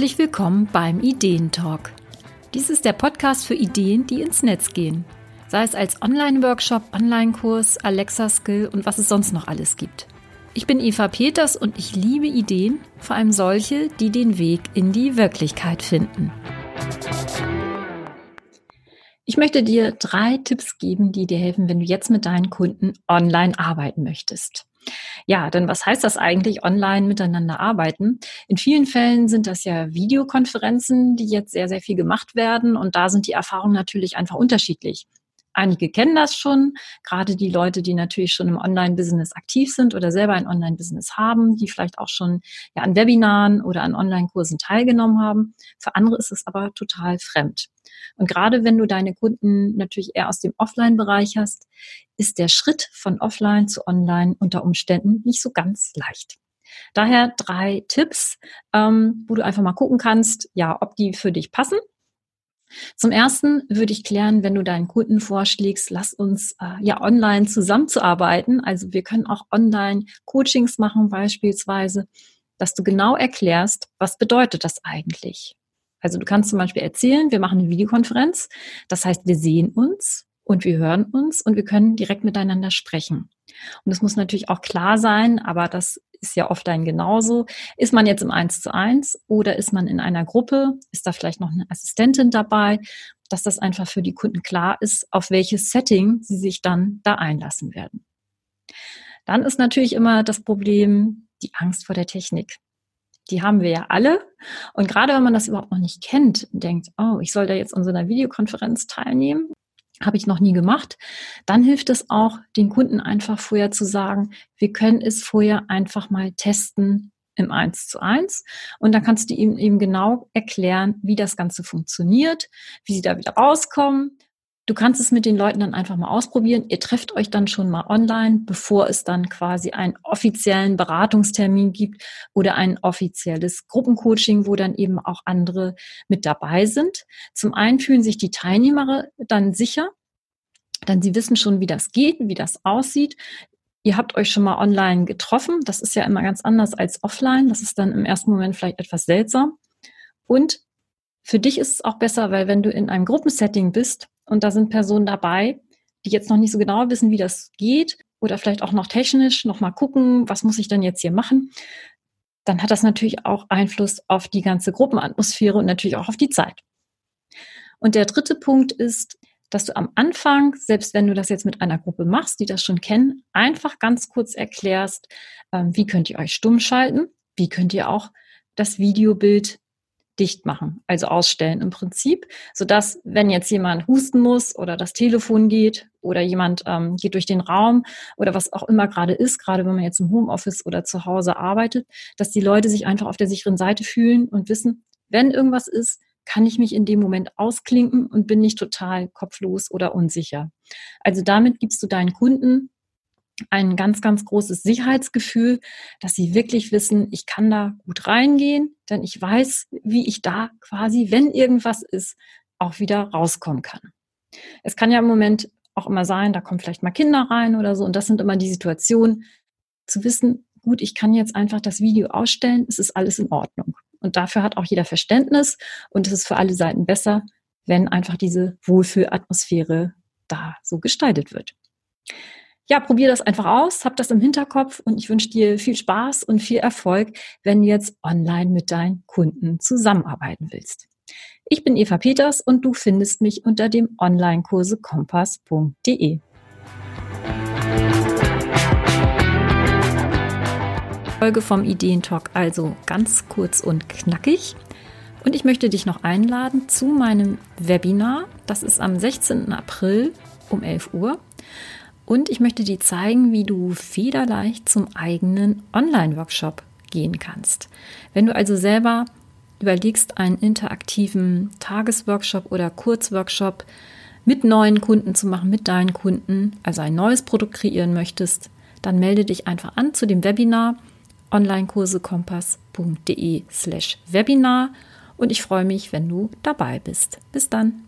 Herzlich willkommen beim Ideentalk. Dies ist der Podcast für Ideen, die ins Netz gehen. Sei es als Online-Workshop, Online-Kurs, Alexa-Skill und was es sonst noch alles gibt. Ich bin Eva Peters und ich liebe Ideen, vor allem solche, die den Weg in die Wirklichkeit finden. Ich möchte dir drei Tipps geben, die dir helfen, wenn du jetzt mit deinen Kunden online arbeiten möchtest. Ja, denn was heißt das eigentlich, online miteinander arbeiten? In vielen Fällen sind das ja Videokonferenzen, die jetzt sehr, sehr viel gemacht werden. Und da sind die Erfahrungen natürlich einfach unterschiedlich. Einige kennen das schon, gerade die Leute, die natürlich schon im Online-Business aktiv sind oder selber ein Online-Business haben, die vielleicht auch schon ja, an Webinaren oder an Online-Kursen teilgenommen haben. Für andere ist es aber total fremd. Und gerade wenn du deine Kunden natürlich eher aus dem Offline-Bereich hast, ist der Schritt von Offline zu Online unter Umständen nicht so ganz leicht. Daher drei Tipps, ähm, wo du einfach mal gucken kannst, ja, ob die für dich passen zum ersten würde ich klären, wenn du deinen Kunden vorschlägst, lass uns äh, ja online zusammenzuarbeiten. Also wir können auch online Coachings machen beispielsweise, dass du genau erklärst, was bedeutet das eigentlich. Also du kannst zum Beispiel erzählen, wir machen eine Videokonferenz. Das heißt, wir sehen uns und wir hören uns und wir können direkt miteinander sprechen. Und es muss natürlich auch klar sein, aber das ist ja offline genauso. Ist man jetzt im Eins zu eins oder ist man in einer Gruppe? Ist da vielleicht noch eine Assistentin dabei? Dass das einfach für die Kunden klar ist, auf welches Setting sie sich dann da einlassen werden. Dann ist natürlich immer das Problem die Angst vor der Technik. Die haben wir ja alle. Und gerade wenn man das überhaupt noch nicht kennt und denkt, oh, ich soll da jetzt an so einer Videokonferenz teilnehmen, habe ich noch nie gemacht. Dann hilft es auch, den Kunden einfach vorher zu sagen, wir können es vorher einfach mal testen im Eins zu eins. Und dann kannst du ihm eben genau erklären, wie das Ganze funktioniert, wie sie da wieder rauskommen Du kannst es mit den Leuten dann einfach mal ausprobieren. Ihr trefft euch dann schon mal online, bevor es dann quasi einen offiziellen Beratungstermin gibt oder ein offizielles Gruppencoaching, wo dann eben auch andere mit dabei sind. Zum einen fühlen sich die Teilnehmer dann sicher, denn sie wissen schon, wie das geht, wie das aussieht. Ihr habt euch schon mal online getroffen. Das ist ja immer ganz anders als offline. Das ist dann im ersten Moment vielleicht etwas seltsam. Und für dich ist es auch besser, weil wenn du in einem Gruppensetting bist, und da sind Personen dabei, die jetzt noch nicht so genau wissen, wie das geht oder vielleicht auch noch technisch noch mal gucken, was muss ich denn jetzt hier machen, dann hat das natürlich auch Einfluss auf die ganze Gruppenatmosphäre und natürlich auch auf die Zeit. Und der dritte Punkt ist, dass du am Anfang, selbst wenn du das jetzt mit einer Gruppe machst, die das schon kennen, einfach ganz kurz erklärst, ähm, wie könnt ihr euch stumm schalten, wie könnt ihr auch das Videobild dicht machen, also ausstellen im Prinzip, sodass, wenn jetzt jemand husten muss oder das Telefon geht oder jemand ähm, geht durch den Raum oder was auch immer gerade ist, gerade wenn man jetzt im Homeoffice oder zu Hause arbeitet, dass die Leute sich einfach auf der sicheren Seite fühlen und wissen, wenn irgendwas ist, kann ich mich in dem Moment ausklinken und bin nicht total kopflos oder unsicher. Also damit gibst du deinen Kunden ein ganz, ganz großes Sicherheitsgefühl, dass sie wirklich wissen, ich kann da gut reingehen, denn ich weiß, wie ich da quasi, wenn irgendwas ist, auch wieder rauskommen kann. Es kann ja im Moment auch immer sein, da kommen vielleicht mal Kinder rein oder so und das sind immer die Situationen, zu wissen, gut, ich kann jetzt einfach das Video ausstellen, es ist alles in Ordnung. Und dafür hat auch jeder Verständnis und es ist für alle Seiten besser, wenn einfach diese Wohlfühlatmosphäre da so gestaltet wird ja, probier das einfach aus, hab das im Hinterkopf und ich wünsche dir viel Spaß und viel Erfolg, wenn du jetzt online mit deinen Kunden zusammenarbeiten willst. Ich bin Eva Peters und du findest mich unter dem Onlinekursekompass.de. Folge vom Ideentalk also ganz kurz und knackig. Und ich möchte dich noch einladen zu meinem Webinar. Das ist am 16. April um 11 Uhr. Und ich möchte dir zeigen, wie du federleicht zum eigenen Online-Workshop gehen kannst. Wenn du also selber überlegst, einen interaktiven Tagesworkshop oder Kurzworkshop mit neuen Kunden zu machen, mit deinen Kunden, also ein neues Produkt kreieren möchtest, dann melde dich einfach an zu dem Webinar onlinekursekompass.de slash Webinar und ich freue mich, wenn du dabei bist. Bis dann.